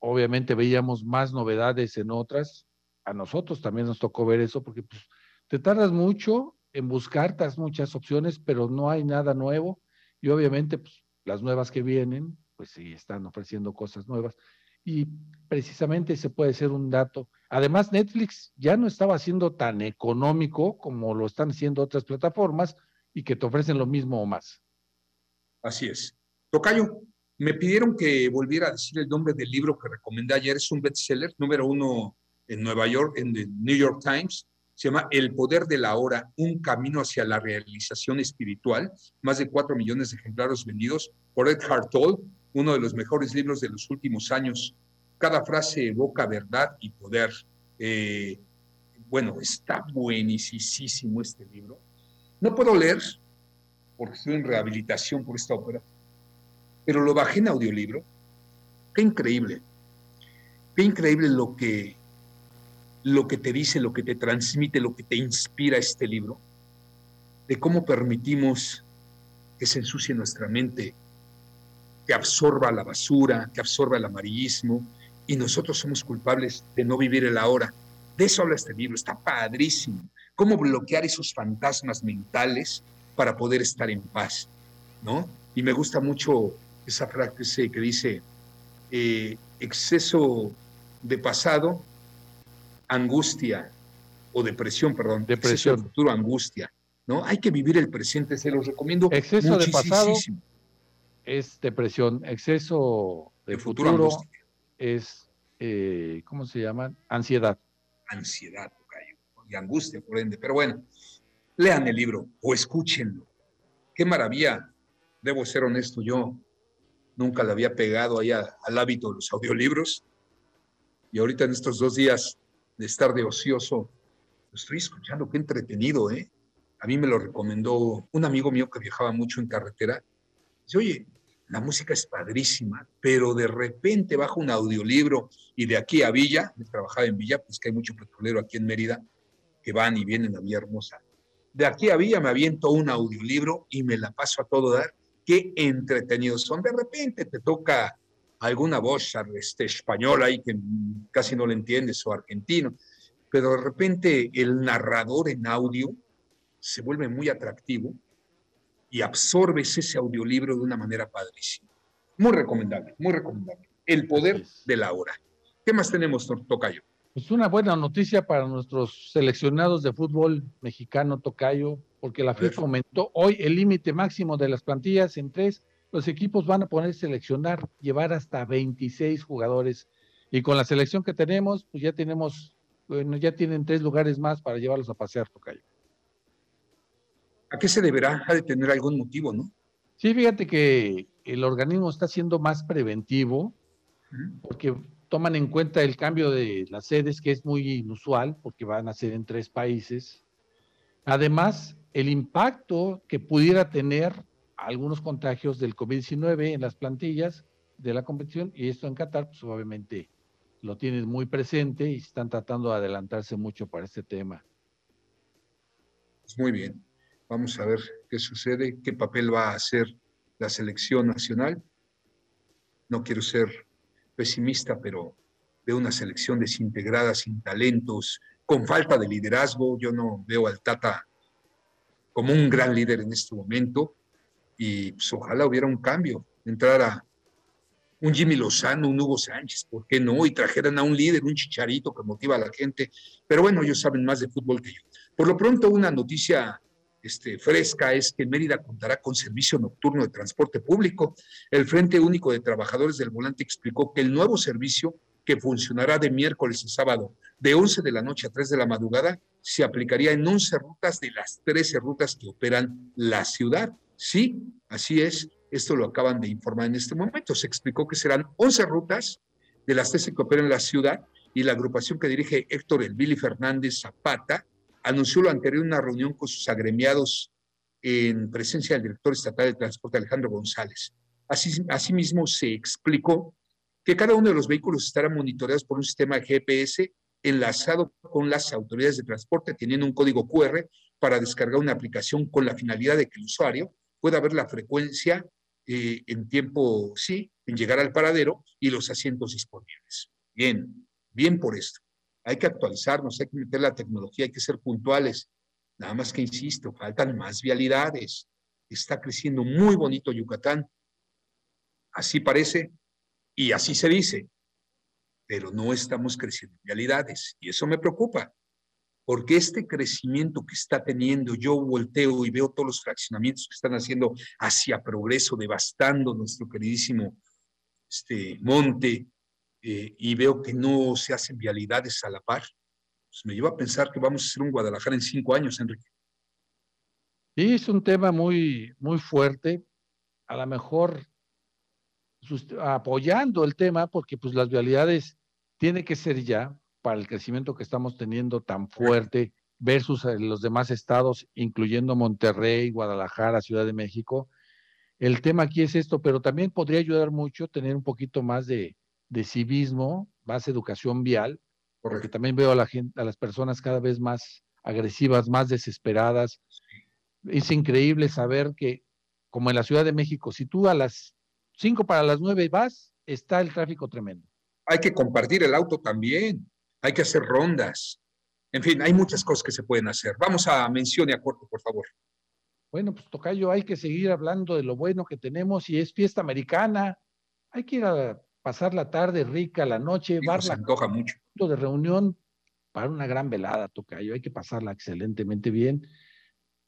Obviamente veíamos más novedades en otras. A nosotros también nos tocó ver eso porque pues, te tardas mucho en buscar tas- muchas opciones, pero no hay nada nuevo. Y obviamente, pues, las nuevas que vienen, pues sí, están ofreciendo cosas nuevas. Y precisamente ese puede ser un dato. Además, Netflix ya no estaba siendo tan económico como lo están haciendo otras plataformas y que te ofrecen lo mismo o más. Así es. Tocayo, me pidieron que volviera a decir el nombre del libro que recomendé ayer. Es un bestseller, número uno en Nueva York, en el New York Times. Se llama El Poder de la Hora, un camino hacia la realización espiritual. Más de cuatro millones de ejemplares vendidos por Eckhart Tolle, uno de los mejores libros de los últimos años. Cada frase evoca verdad y poder. Eh, bueno, está buenísimo este libro. No puedo leer porque estoy en rehabilitación por esta ópera, pero lo bajé en audiolibro. Qué increíble. Qué increíble lo que, lo que te dice, lo que te transmite, lo que te inspira este libro, de cómo permitimos que se ensucie nuestra mente, que absorba la basura, que absorba el amarillismo, y nosotros somos culpables de no vivir el ahora. De eso habla este libro, está padrísimo. Cómo bloquear esos fantasmas mentales para poder estar en paz, ¿no? Y me gusta mucho esa frase que dice, eh, exceso de pasado, angustia, o depresión, perdón, depresión. Exceso de futuro, angustia, ¿no? Hay que vivir el presente, se los recomiendo Exceso de pasado es depresión, exceso de, futuro, es, eh, ¿cómo se llama? Ansiedad. Ansiedad, y angustia, por ende. Pero bueno, lean el libro o escúchenlo. Qué maravilla. Debo ser honesto, yo nunca le había pegado ahí al hábito de los audiolibros. Y ahorita en estos dos días de estar de ocioso, lo estoy escuchando, qué entretenido, ¿eh? A mí me lo recomendó un amigo mío que viajaba mucho en carretera. Dice, oye, la música es padrísima, pero de repente baja un audiolibro y de aquí a Villa, trabajaba en Villa, pues que hay mucho petrolero aquí en Mérida, que van y vienen a Villa Hermosa. De aquí a Villa me aviento un audiolibro y me la paso a todo dar. Qué entretenidos son. De repente te toca alguna voz este, española ahí que casi no le entiendes o argentino, pero de repente el narrador en audio se vuelve muy atractivo y absorbes ese audiolibro de una manera padrísima. Muy recomendable, muy recomendable. El poder de la hora. ¿Qué más tenemos, Tocayo? Pues una buena noticia para nuestros seleccionados de fútbol mexicano, Tocayo, porque la FIFA comentó hoy el límite máximo de las plantillas en tres. Los equipos van a poder seleccionar, llevar hasta 26 jugadores. Y con la selección que tenemos, pues ya tenemos, bueno, ya tienen tres lugares más para llevarlos a pasear, Tocayo. ¿A qué se deberá? Ha de tener algún motivo, ¿no? Sí, fíjate que el organismo está siendo más preventivo porque toman en cuenta el cambio de las sedes, que es muy inusual, porque van a ser en tres países. Además, el impacto que pudiera tener algunos contagios del COVID-19 en las plantillas de la competición, y esto en Qatar, pues obviamente lo tienen muy presente y están tratando de adelantarse mucho para este tema. Pues muy bien. Vamos a ver qué sucede, qué papel va a hacer la selección nacional. No quiero ser pesimista, pero veo una selección desintegrada, sin talentos, con falta de liderazgo. Yo no veo al Tata como un gran líder en este momento y pues, ojalá hubiera un cambio, entrara un Jimmy Lozano, un Hugo Sánchez, ¿por qué no? Y trajeran a un líder, un chicharito que motiva a la gente. Pero bueno, ellos saben más de fútbol que yo. Por lo pronto, una noticia este, fresca es que Mérida contará con servicio nocturno de transporte público. El Frente Único de Trabajadores del Volante explicó que el nuevo servicio, que funcionará de miércoles a sábado, de 11 de la noche a 3 de la madrugada, se aplicaría en 11 rutas de las 13 rutas que operan la ciudad. Sí, así es. Esto lo acaban de informar en este momento. Se explicó que serán 11 rutas de las 13 que operan la ciudad y la agrupación que dirige Héctor Elvili Fernández Zapata anunció lo anterior en una reunión con sus agremiados en presencia del director estatal de transporte Alejandro González. Así, asimismo, se explicó que cada uno de los vehículos estará monitoreados por un sistema GPS enlazado con las autoridades de transporte, teniendo un código QR para descargar una aplicación con la finalidad de que el usuario pueda ver la frecuencia eh, en tiempo, sí, en llegar al paradero y los asientos disponibles. Bien, bien por esto hay que actualizarnos, hay que meter la tecnología, hay que ser puntuales. Nada más que insisto, faltan más vialidades. Está creciendo muy bonito Yucatán. Así parece y así se dice, pero no estamos creciendo en vialidades y eso me preocupa, porque este crecimiento que está teniendo, yo volteo y veo todos los fraccionamientos que están haciendo hacia progreso, devastando nuestro queridísimo este, monte, eh, y veo que no se hacen vialidades a la par, pues me lleva a pensar que vamos a ser un Guadalajara en cinco años, Enrique. Sí, es un tema muy, muy fuerte. A lo mejor apoyando el tema, porque pues las vialidades tiene que ser ya para el crecimiento que estamos teniendo tan fuerte versus los demás estados, incluyendo Monterrey, Guadalajara, Ciudad de México, el tema aquí es esto, pero también podría ayudar mucho tener un poquito más de, de civismo, más educación vial, porque también veo a la gente, a las personas cada vez más agresivas, más desesperadas. Es increíble saber que, como en la Ciudad de México, si tú a las 5 para las 9 vas, está el tráfico tremendo. Hay que compartir el auto también, hay que hacer rondas. En fin, hay muchas cosas que se pueden hacer. Vamos a mención y a corto, por favor. Bueno, pues Tocayo, hay que seguir hablando de lo bueno que tenemos y es fiesta americana. Hay que ir a pasar la tarde rica, la noche, bar se antoja mucho. de reunión para una gran velada, Tocayo. Hay que pasarla excelentemente bien.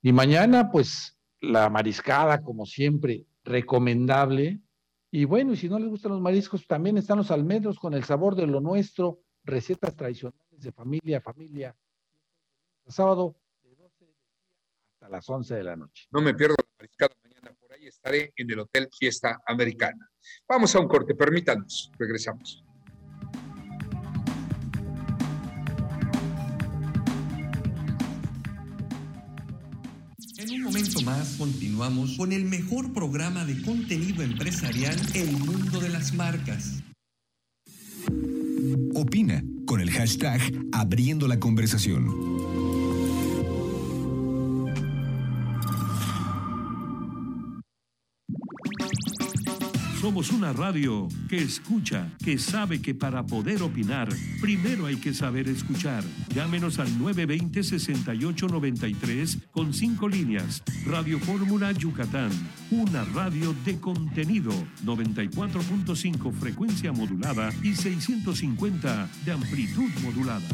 Y mañana, pues, la mariscada, como siempre, recomendable. Y bueno, y si no les gustan los mariscos, también están los almendros con el sabor de lo nuestro, recetas tradicionales de familia a familia. sábado de 12 hasta las 11 de la noche. No me pierdo la mariscada ahí estaré en el Hotel Fiesta Americana. Vamos a un corte, permítanos, regresamos. En un momento más continuamos con el mejor programa de contenido empresarial El Mundo de las Marcas. Opina con el hashtag Abriendo la conversación. Somos una radio que escucha, que sabe que para poder opinar, primero hay que saber escuchar. Llámenos al 920-6893 con cinco líneas. Radio Fórmula Yucatán, una radio de contenido, 94.5 frecuencia modulada y 650 de amplitud modulada.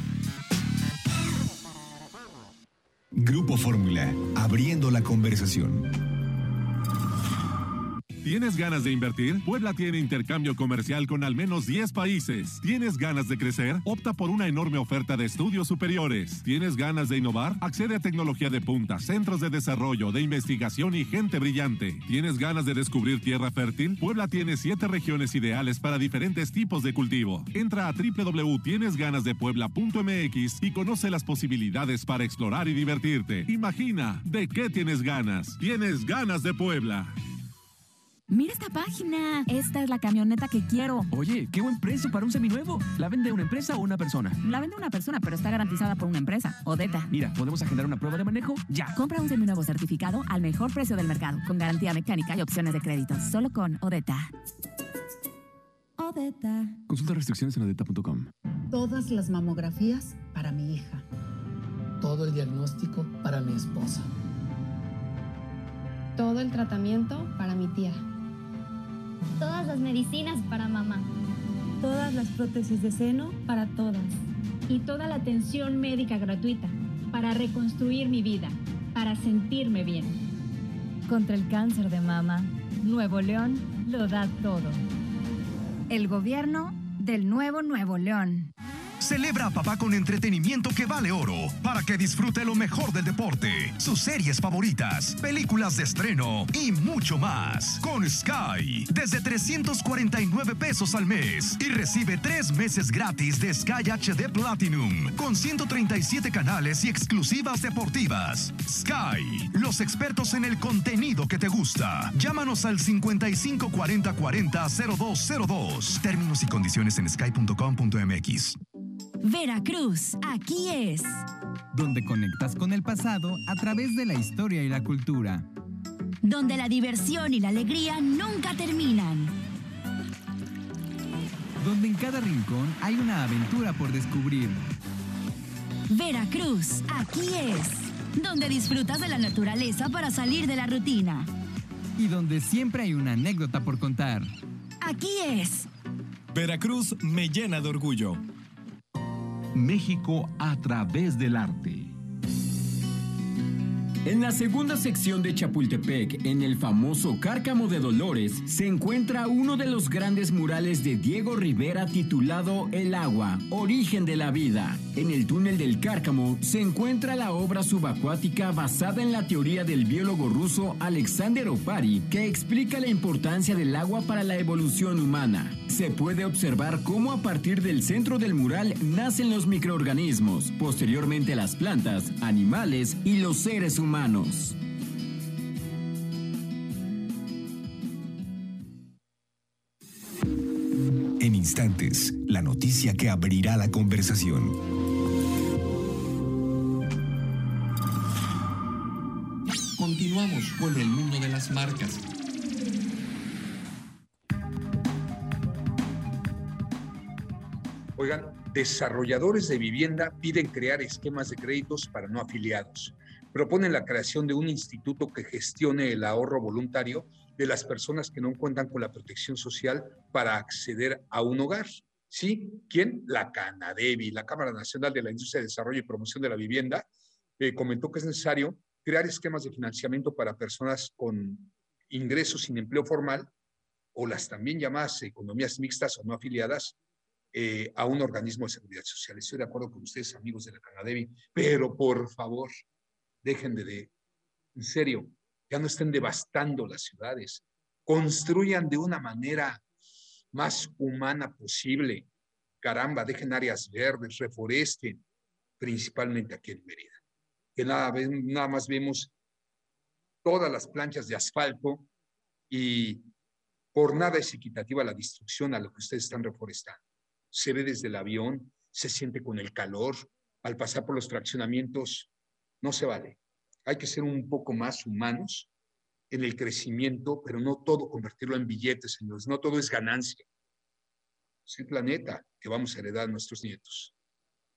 Grupo Fórmula, abriendo la conversación. ¿Tienes ganas de invertir? Puebla tiene intercambio comercial con al menos 10 países. ¿Tienes ganas de crecer? Opta por una enorme oferta de estudios superiores. ¿Tienes ganas de innovar? Accede a tecnología de punta, centros de desarrollo, de investigación y gente brillante. ¿Tienes ganas de descubrir tierra fértil? Puebla tiene 7 regiones ideales para diferentes tipos de cultivo. Entra a www.tienesganasdepuebla.mx y conoce las posibilidades para explorar y divertirte. Imagina, ¿de qué tienes ganas? Tienes ganas de Puebla. Mira esta página. Esta es la camioneta que quiero. Oye, qué buen precio para un seminuevo. ¿La vende una empresa o una persona? La vende una persona, pero está garantizada por una empresa. Odeta. Mira, podemos agendar una prueba de manejo ya. Compra un seminuevo certificado al mejor precio del mercado, con garantía mecánica y opciones de crédito. Solo con Odeta. Odeta. Consulta restricciones en odeta.com. Todas las mamografías para mi hija. Todo el diagnóstico para mi esposa. Todo el tratamiento para mi tía. Todas las medicinas para mamá. Todas las prótesis de seno para todas. Y toda la atención médica gratuita para reconstruir mi vida, para sentirme bien. Contra el cáncer de mama, Nuevo León lo da todo. El gobierno del nuevo Nuevo León. Celebra a papá con entretenimiento que vale oro para que disfrute lo mejor del deporte, sus series favoritas, películas de estreno y mucho más. Con Sky, desde 349 pesos al mes y recibe tres meses gratis de Sky HD Platinum con 137 canales y exclusivas deportivas. Sky, los expertos en el contenido que te gusta. Llámanos al 55 40 40 0202. Términos y condiciones en sky.com.mx. Veracruz, aquí es. Donde conectas con el pasado a través de la historia y la cultura. Donde la diversión y la alegría nunca terminan. Donde en cada rincón hay una aventura por descubrir. Veracruz, aquí es. Donde disfrutas de la naturaleza para salir de la rutina. Y donde siempre hay una anécdota por contar. Aquí es. Veracruz me llena de orgullo. México a través del arte. En la segunda sección de Chapultepec, en el famoso Cárcamo de Dolores, se encuentra uno de los grandes murales de Diego Rivera titulado El agua, origen de la vida. En el túnel del Cárcamo se encuentra la obra subacuática basada en la teoría del biólogo ruso Alexander Opari, que explica la importancia del agua para la evolución humana. Se puede observar cómo a partir del centro del mural nacen los microorganismos, posteriormente las plantas, animales y los seres humanos. En instantes, la noticia que abrirá la conversación. Continuamos con el mundo de las marcas. Oigan, desarrolladores de vivienda piden crear esquemas de créditos para no afiliados. Proponen la creación de un instituto que gestione el ahorro voluntario de las personas que no cuentan con la protección social para acceder a un hogar. ¿Sí? ¿Quién? La Canadevi, la Cámara Nacional de la Industria de Desarrollo y Promoción de la Vivienda, eh, comentó que es necesario crear esquemas de financiamiento para personas con ingresos sin empleo formal o las también llamadas economías mixtas o no afiliadas eh, a un organismo de seguridad social. Estoy de acuerdo con ustedes, amigos de la Canadevi, pero por favor, dejen de, en serio, ya no estén devastando las ciudades, construyan de una manera más humana posible. Caramba, dejen áreas verdes, reforesten, principalmente aquí en Mérida. Que nada, nada más vemos todas las planchas de asfalto y por nada es equitativa la destrucción a lo que ustedes están reforestando. Se ve desde el avión, se siente con el calor, al pasar por los traccionamientos, no se vale. Hay que ser un poco más humanos en el crecimiento, pero no todo convertirlo en billetes, señores. No todo es ganancia. Es el planeta que vamos a heredar a nuestros nietos.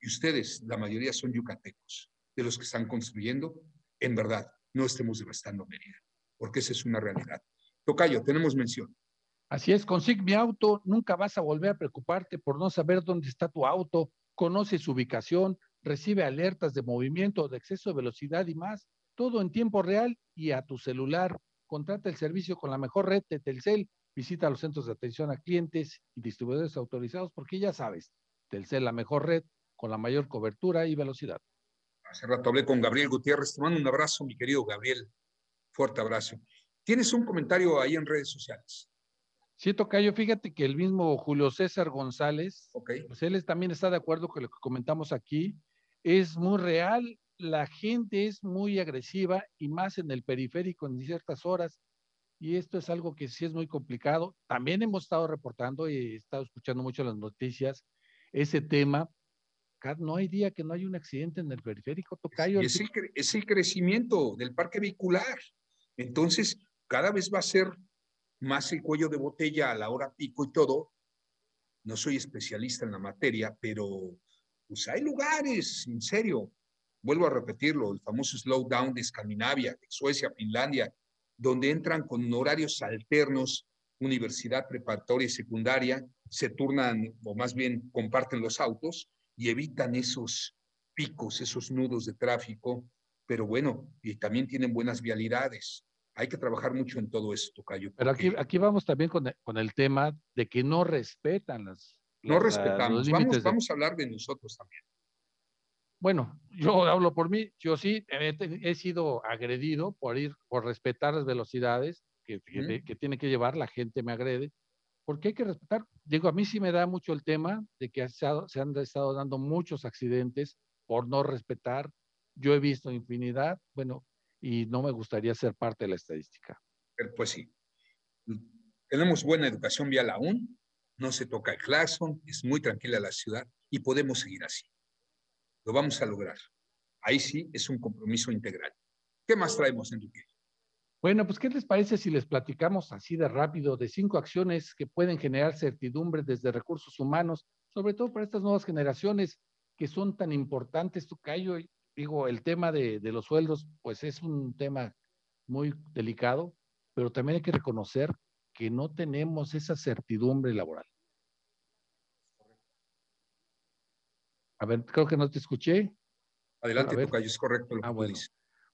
Y ustedes, la mayoría son yucatecos, de los que están construyendo. En verdad, no estemos devastando Mérida, porque esa es una realidad. Tocayo, tenemos mención. Así es, consigue mi auto, nunca vas a volver a preocuparte por no saber dónde está tu auto, conoce su ubicación, recibe alertas de movimiento, de exceso de velocidad y más todo en tiempo real y a tu celular. Contrata el servicio con la mejor red de Telcel. Visita los centros de atención a clientes y distribuidores autorizados porque ya sabes, Telcel la mejor red con la mayor cobertura y velocidad. Hace rato hablé con Gabriel Gutiérrez. Te mando un abrazo, mi querido Gabriel. Fuerte abrazo. ¿Tienes un comentario ahí en redes sociales? Sí, Tocayo, fíjate que el mismo Julio César González, okay. pues él también está de acuerdo con lo que comentamos aquí. Es muy real la gente es muy agresiva y más en el periférico en ciertas horas. Y esto es algo que sí es muy complicado. También hemos estado reportando y he estado escuchando mucho las noticias ese tema. No hay día que no haya un accidente en el periférico, Tocayo. Es el, es el crecimiento del parque vehicular. Entonces, cada vez va a ser más el cuello de botella a la hora pico y todo. No soy especialista en la materia, pero pues hay lugares, en serio, vuelvo a repetirlo, el famoso slowdown de Escandinavia, de Suecia, Finlandia, donde entran con horarios alternos, universidad preparatoria y secundaria, se turnan, o más bien comparten los autos y evitan esos picos, esos nudos de tráfico, pero bueno, y también tienen buenas vialidades. Hay que trabajar mucho en todo esto, Cayo. Pero aquí, aquí vamos también con el, con el tema de que no respetan las... No las, respetamos. Vamos, de... vamos a hablar de nosotros también. Bueno, yo hablo por mí, yo sí he, he, sido agredido por ir, por respetar las velocidades que, que, que, tiene que llevar, la gente me agrede, porque hay que respetar. Digo, a mí sí me da mucho el tema de que se, ha, se han estado dando muchos accidentes por no respetar. Yo he visto infinidad, bueno, y no me gustaría ser parte de la estadística. Pues sí. Tenemos buena educación vial aún, no se toca el claxon, es muy tranquila la ciudad y podemos seguir así. Lo vamos a lograr. Ahí sí es un compromiso integral. ¿Qué más traemos, Enrique? Bueno, pues, ¿qué les parece si les platicamos así de rápido de cinco acciones que pueden generar certidumbre desde recursos humanos, sobre todo para estas nuevas generaciones que son tan importantes, Tocayo? Digo, el tema de, de los sueldos, pues es un tema muy delicado, pero también hay que reconocer que no tenemos esa certidumbre laboral. A ver, creo que no te escuché. Adelante, Tocayo, es correcto lo ah, que bueno. dices.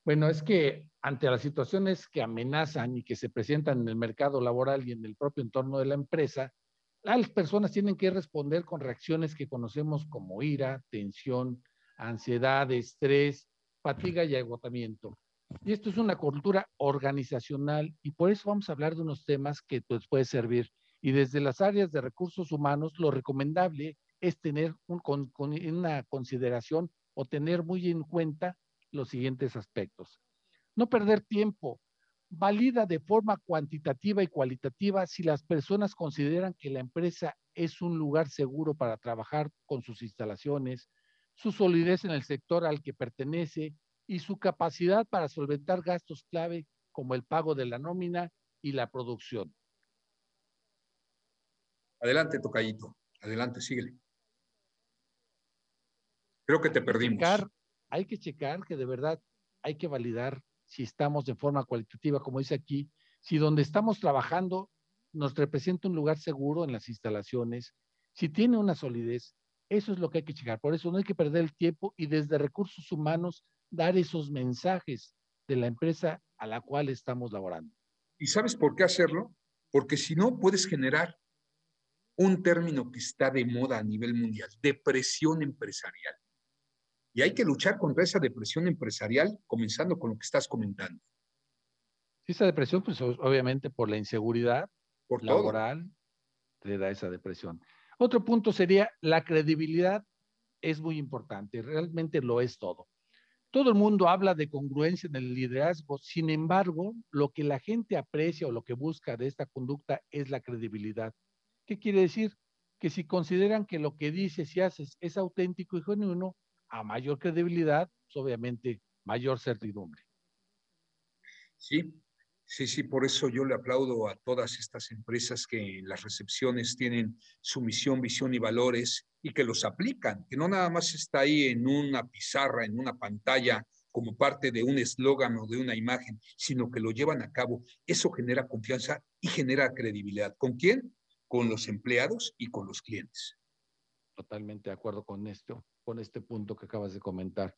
Bueno, es que ante las situaciones que amenazan y que se presentan en el mercado laboral y en el propio entorno de la empresa, las personas tienen que responder con reacciones que conocemos como ira, tensión, ansiedad, estrés, fatiga y agotamiento. Y esto es una cultura organizacional y por eso vamos a hablar de unos temas que pues, puede servir. Y desde las áreas de recursos humanos, lo recomendable es tener una consideración o tener muy en cuenta los siguientes aspectos. No perder tiempo. valida de forma cuantitativa y cualitativa si las personas consideran que la empresa es un lugar seguro para trabajar con sus instalaciones, su solidez en el sector al que pertenece y su capacidad para solventar gastos clave como el pago de la nómina y la producción. Adelante, Tocayito. Adelante, síguele. Creo que te perdimos. Hay que checar que de verdad hay que validar si estamos de forma cualitativa, como dice aquí, si donde estamos trabajando nos representa un lugar seguro en las instalaciones, si tiene una solidez, eso es lo que hay que checar. Por eso no hay que perder el tiempo y desde recursos humanos dar esos mensajes de la empresa a la cual estamos laborando. ¿Y sabes por qué hacerlo? Porque si no, puedes generar un término que está de moda a nivel mundial, depresión empresarial. Y hay que luchar contra esa depresión empresarial, comenzando con lo que estás comentando. Esa depresión, pues obviamente por la inseguridad por laboral, te da esa depresión. Otro punto sería la credibilidad es muy importante, realmente lo es todo. Todo el mundo habla de congruencia en el liderazgo, sin embargo, lo que la gente aprecia o lo que busca de esta conducta es la credibilidad. ¿Qué quiere decir? Que si consideran que lo que dices y haces es auténtico y genuino, a mayor credibilidad, pues obviamente mayor certidumbre. Sí, sí, sí, por eso yo le aplaudo a todas estas empresas que en las recepciones tienen su misión, visión y valores y que los aplican, que no nada más está ahí en una pizarra, en una pantalla como parte de un eslogan o de una imagen, sino que lo llevan a cabo. Eso genera confianza y genera credibilidad. ¿Con quién? Con los empleados y con los clientes. Totalmente de acuerdo con esto con este punto que acabas de comentar.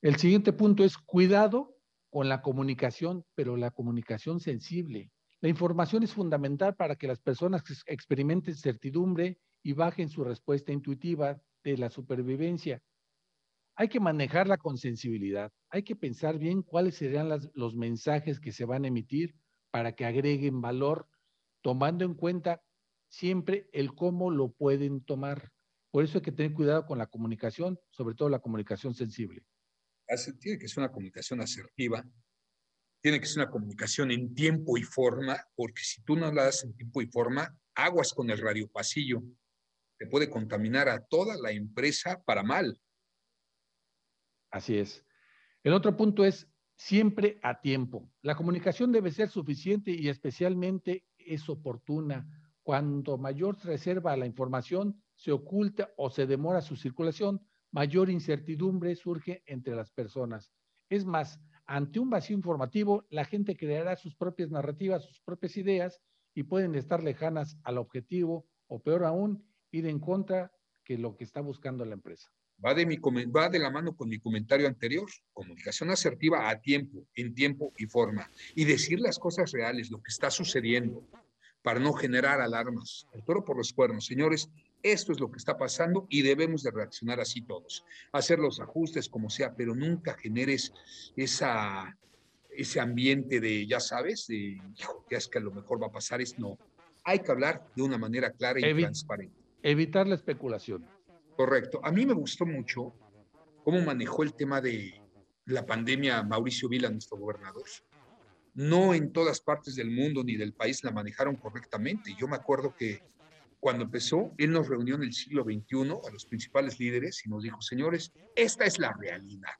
El siguiente punto es cuidado con la comunicación, pero la comunicación sensible. La información es fundamental para que las personas experimenten certidumbre y bajen su respuesta intuitiva de la supervivencia. Hay que manejarla con sensibilidad. Hay que pensar bien cuáles serían los mensajes que se van a emitir para que agreguen valor, tomando en cuenta siempre el cómo lo pueden tomar. Por eso hay que tener cuidado con la comunicación, sobre todo la comunicación sensible. Tiene que ser una comunicación asertiva, tiene que ser una comunicación en tiempo y forma, porque si tú no la das en tiempo y forma, aguas con el radiopasillo, te puede contaminar a toda la empresa para mal. Así es. El otro punto es siempre a tiempo. La comunicación debe ser suficiente y especialmente es oportuna. Cuanto mayor reserva la información, se oculta o se demora su circulación, mayor incertidumbre surge entre las personas. Es más, ante un vacío informativo, la gente creará sus propias narrativas, sus propias ideas y pueden estar lejanas al objetivo o peor aún, ir en contra que lo que está buscando la empresa. Va de, mi, va de la mano con mi comentario anterior, comunicación asertiva a tiempo, en tiempo y forma, y decir las cosas reales, lo que está sucediendo, para no generar alarmas. El toro por los cuernos. Señores, esto es lo que está pasando y debemos de reaccionar así todos. Hacer los ajustes como sea, pero nunca generes esa, ese ambiente de, ya sabes, de, hijo, que es que a lo mejor va a pasar, es no. Hay que hablar de una manera clara y transparente. Evitar la especulación. Correcto. A mí me gustó mucho cómo manejó el tema de la pandemia Mauricio Vila, nuestro gobernador no en todas partes del mundo ni del país la manejaron correctamente. Yo me acuerdo que cuando empezó, él nos reunió en el siglo XXI a los principales líderes y nos dijo, señores, esta es la realidad.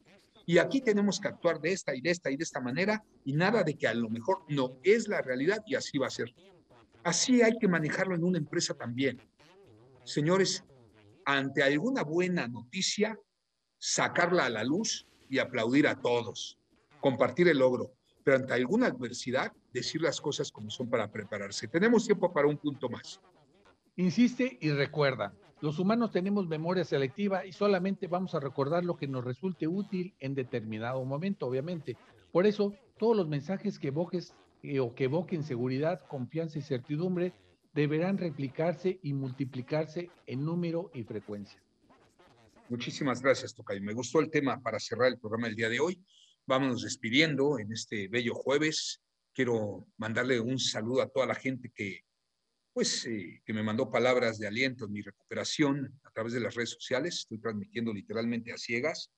Y aquí tenemos que actuar de esta y de esta y de esta manera y nada de que a lo mejor no es la realidad y así va a ser. Así hay que manejarlo en una empresa también. Señores, ante alguna buena noticia, sacarla a la luz y aplaudir a todos, compartir el logro pero ante alguna adversidad, decir las cosas como son para prepararse. Tenemos tiempo para un punto más. Insiste y recuerda, los humanos tenemos memoria selectiva y solamente vamos a recordar lo que nos resulte útil en determinado momento, obviamente. Por eso, todos los mensajes que evoques eh, o que evoquen seguridad, confianza y certidumbre deberán replicarse y multiplicarse en número y frecuencia. Muchísimas gracias, Tocay. Me gustó el tema para cerrar el programa del día de hoy. Vámonos despidiendo en este bello jueves. Quiero mandarle un saludo a toda la gente que, pues, eh, que me mandó palabras de aliento en mi recuperación a través de las redes sociales. Estoy transmitiendo literalmente a ciegas,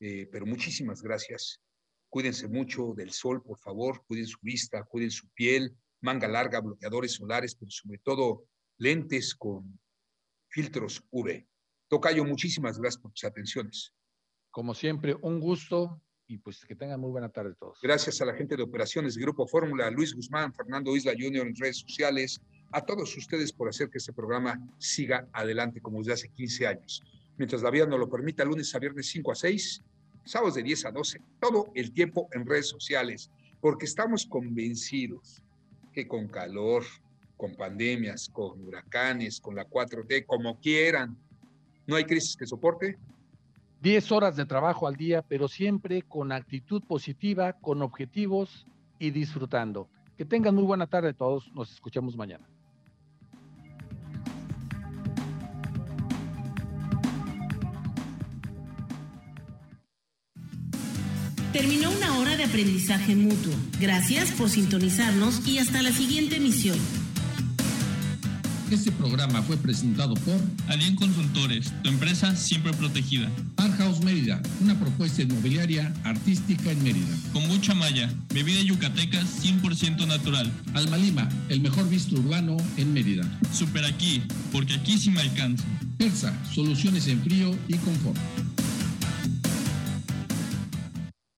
eh, pero muchísimas gracias. Cuídense mucho del sol, por favor, cuiden su vista, cuiden su piel, manga larga, bloqueadores solares, pero sobre todo lentes con filtros UV. Tocayo, muchísimas gracias por tus atenciones. Como siempre, un gusto y pues que tengan muy buena tarde todos. Gracias a la gente de operaciones de Grupo Fórmula, Luis Guzmán, Fernando Isla Junior en redes sociales, a todos ustedes por hacer que este programa siga adelante como desde hace 15 años. Mientras la vida nos lo permita, lunes a viernes 5 a 6, sábados de 10 a 12, todo el tiempo en redes sociales, porque estamos convencidos que con calor, con pandemias, con huracanes, con la 4T, como quieran, no hay crisis que soporte 10 horas de trabajo al día, pero siempre con actitud positiva, con objetivos y disfrutando. Que tengan muy buena tarde todos. Nos escuchamos mañana. Terminó una hora de aprendizaje mutuo. Gracias por sintonizarnos y hasta la siguiente emisión. Este programa fue presentado por Alien Consultores, tu empresa siempre protegida. Art House Mérida, una propuesta inmobiliaria artística en Mérida. Kombucha Maya, bebida yucateca 100% natural. Alma Lima, el mejor visto urbano en Mérida. Super aquí, porque aquí sí me alcanza. Persa, soluciones en frío y confort.